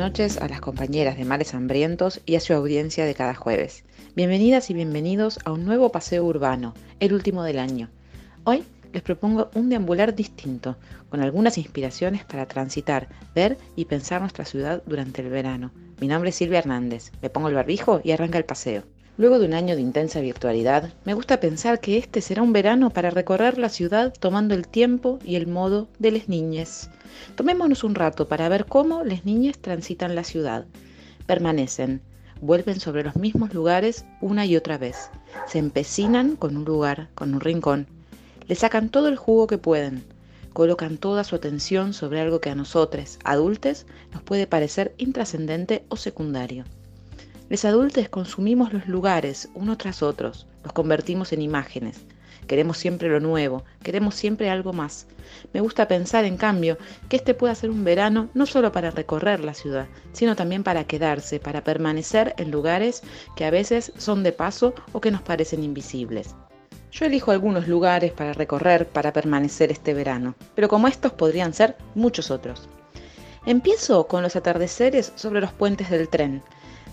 noches a las compañeras de Mares Hambrientos y a su audiencia de cada jueves. Bienvenidas y bienvenidos a un nuevo paseo urbano, el último del año. Hoy les propongo un deambular distinto, con algunas inspiraciones para transitar, ver y pensar nuestra ciudad durante el verano. Mi nombre es Silvia Hernández, me pongo el barbijo y arranca el paseo. Luego de un año de intensa virtualidad, me gusta pensar que este será un verano para recorrer la ciudad tomando el tiempo y el modo de las niñas. Tomémonos un rato para ver cómo las niñas transitan la ciudad. Permanecen, vuelven sobre los mismos lugares una y otra vez. Se empecinan con un lugar, con un rincón. Le sacan todo el jugo que pueden. Colocan toda su atención sobre algo que a nosotros, adultos, nos puede parecer intrascendente o secundario. Los adultos consumimos los lugares uno tras otros, los convertimos en imágenes. Queremos siempre lo nuevo, queremos siempre algo más. Me gusta pensar, en cambio, que este puede ser un verano no solo para recorrer la ciudad, sino también para quedarse, para permanecer en lugares que a veces son de paso o que nos parecen invisibles. Yo elijo algunos lugares para recorrer, para permanecer este verano, pero como estos podrían ser muchos otros. Empiezo con los atardeceres sobre los puentes del tren,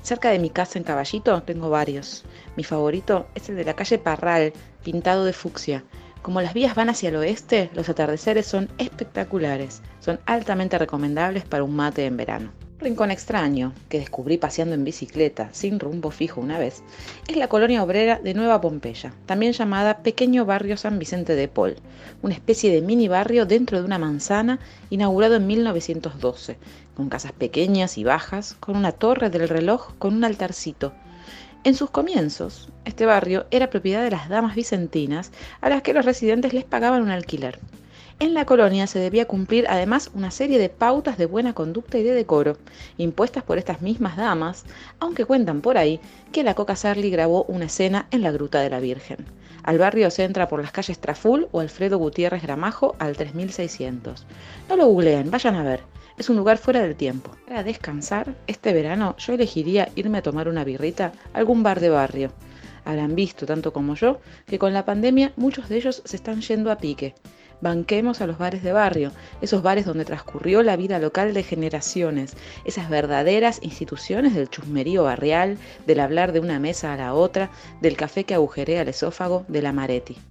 Cerca de mi casa en Caballito tengo varios. Mi favorito es el de la calle Parral, pintado de fucsia. Como las vías van hacia el oeste, los atardeceres son espectaculares. Son altamente recomendables para un mate en verano rincón extraño que descubrí paseando en bicicleta sin rumbo fijo una vez es la colonia obrera de Nueva Pompeya, también llamada Pequeño Barrio San Vicente de Paul, una especie de mini barrio dentro de una manzana inaugurado en 1912, con casas pequeñas y bajas, con una torre del reloj con un altarcito. En sus comienzos, este barrio era propiedad de las damas vicentinas a las que los residentes les pagaban un alquiler. En la colonia se debía cumplir además una serie de pautas de buena conducta y de decoro, impuestas por estas mismas damas, aunque cuentan por ahí que la Coca Sarli grabó una escena en la Gruta de la Virgen. Al barrio se entra por las calles Traful o Alfredo Gutiérrez Gramajo al 3600. No lo googleen, vayan a ver. Es un lugar fuera del tiempo. Para descansar, este verano yo elegiría irme a tomar una birrita a algún bar de barrio. Habrán visto, tanto como yo, que con la pandemia muchos de ellos se están yendo a pique. Banquemos a los bares de barrio, esos bares donde transcurrió la vida local de generaciones, esas verdaderas instituciones del chusmerío barrial, del hablar de una mesa a la otra, del café que agujerea el esófago, de la.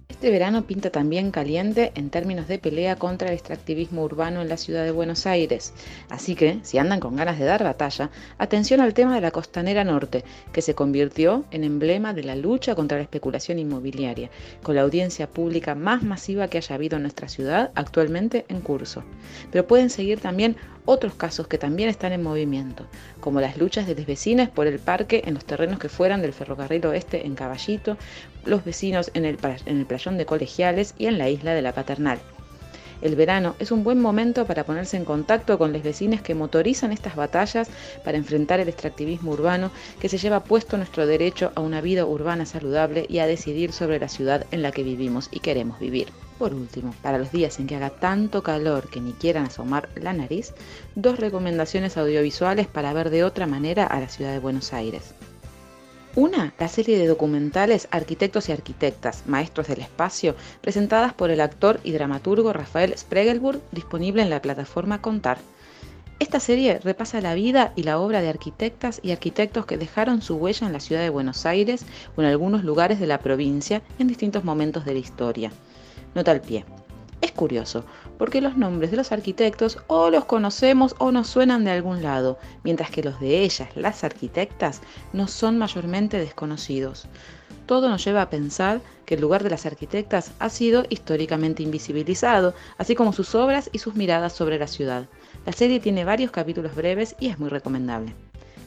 Este verano pinta también caliente en términos de pelea contra el extractivismo urbano en la ciudad de Buenos Aires. Así que, si andan con ganas de dar batalla, atención al tema de la costanera norte, que se convirtió en emblema de la lucha contra la especulación inmobiliaria, con la audiencia pública más masiva que haya habido en nuestra ciudad actualmente en curso. Pero pueden seguir también otros casos que también están en movimiento, como las luchas de los vecinos por el parque en los terrenos que fueran del ferrocarril oeste en Caballito, los vecinos en el, en el playón de colegiales y en la isla de la Paternal. El verano es un buen momento para ponerse en contacto con los vecinos que motorizan estas batallas para enfrentar el extractivismo urbano que se lleva puesto nuestro derecho a una vida urbana saludable y a decidir sobre la ciudad en la que vivimos y queremos vivir. Por último, para los días en que haga tanto calor que ni quieran asomar la nariz, dos recomendaciones audiovisuales para ver de otra manera a la ciudad de Buenos Aires. Una, la serie de documentales Arquitectos y Arquitectas, Maestros del Espacio, presentadas por el actor y dramaturgo Rafael Spregelburg, disponible en la plataforma Contar. Esta serie repasa la vida y la obra de arquitectas y arquitectos que dejaron su huella en la ciudad de Buenos Aires o en algunos lugares de la provincia en distintos momentos de la historia. Nota al pie. Es curioso, porque los nombres de los arquitectos o los conocemos o nos suenan de algún lado, mientras que los de ellas, las arquitectas, no son mayormente desconocidos. Todo nos lleva a pensar que el lugar de las arquitectas ha sido históricamente invisibilizado, así como sus obras y sus miradas sobre la ciudad. La serie tiene varios capítulos breves y es muy recomendable.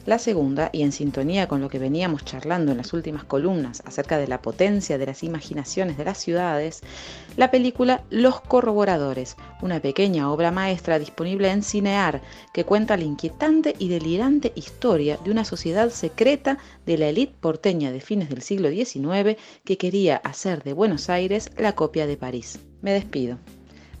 La segunda, y en sintonía con lo que veníamos charlando en las últimas columnas acerca de la potencia de las imaginaciones de las ciudades, la película Los Corroboradores, una pequeña obra maestra disponible en Cinear que cuenta la inquietante y delirante historia de una sociedad secreta de la élite porteña de fines del siglo XIX que quería hacer de Buenos Aires la copia de París. Me despido.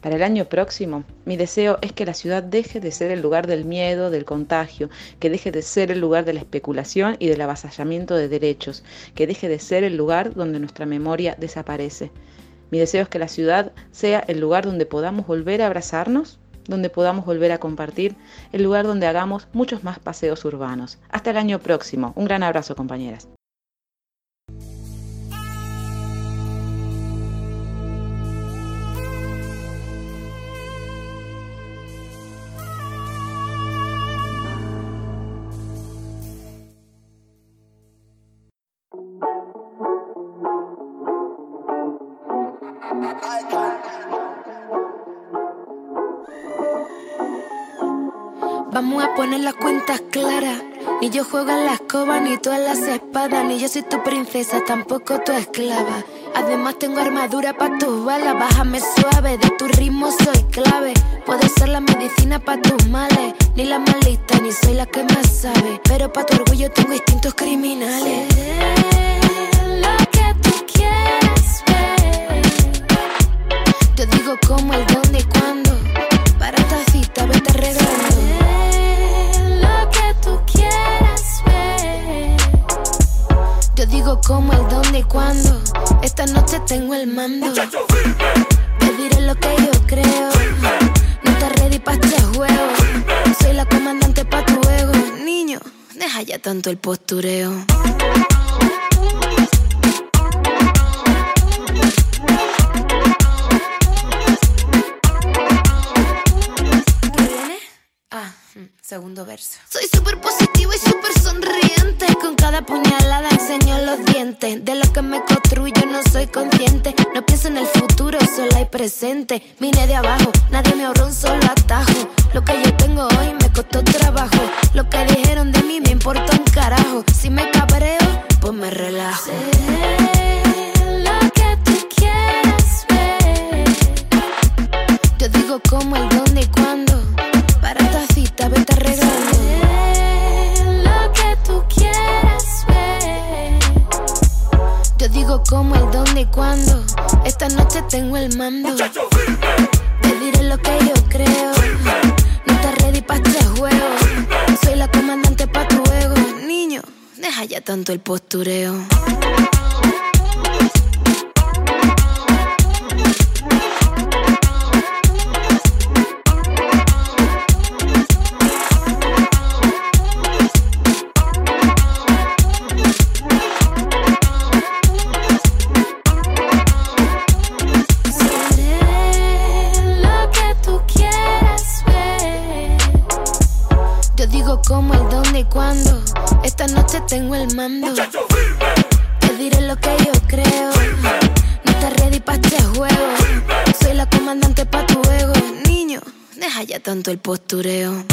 Para el año próximo, mi deseo es que la ciudad deje de ser el lugar del miedo, del contagio, que deje de ser el lugar de la especulación y del avasallamiento de derechos, que deje de ser el lugar donde nuestra memoria desaparece. Mi deseo es que la ciudad sea el lugar donde podamos volver a abrazarnos donde podamos volver a compartir, el lugar donde hagamos muchos más paseos urbanos. Hasta el año próximo. Un gran abrazo, compañeras. Vamos a poner las cuentas claras. Ni yo juego en la escoba, ni tú en las espadas. Ni yo soy tu princesa, tampoco tu esclava. Además tengo armadura para tus balas. Bájame suave, de tu ritmo soy clave. Puedo ser la medicina para tus males. Ni la malita, ni soy la que más sabe. Pero para tu orgullo tengo instintos criminales. Cuándo. Esta noche tengo el mando. Te diré lo que yo creo. No estás ready para este juego. Soy la comandante pa' tu ego. Niño, deja ya tanto el postureo. Segundo verso. Soy súper positivo y súper sonriente. Con cada puñalada enseño los dientes. De lo que me construyo no soy consciente. No pienso en el futuro, solo hay presente. Vine de abajo, nadie me ahorró un solo atajo. Lo que yo tengo hoy me costó trabajo. Cuándo. Esta noche tengo el mando. Te diré lo que yo creo. No estás ready para este juego. Soy la comandante pa' tu ego. Niño, deja ya tanto el postureo. Noche tengo el mando. Te diré lo que yo creo. No estás ready para este juego. Soy la comandante pa' tu ego. Niño, deja ya tanto el postureo.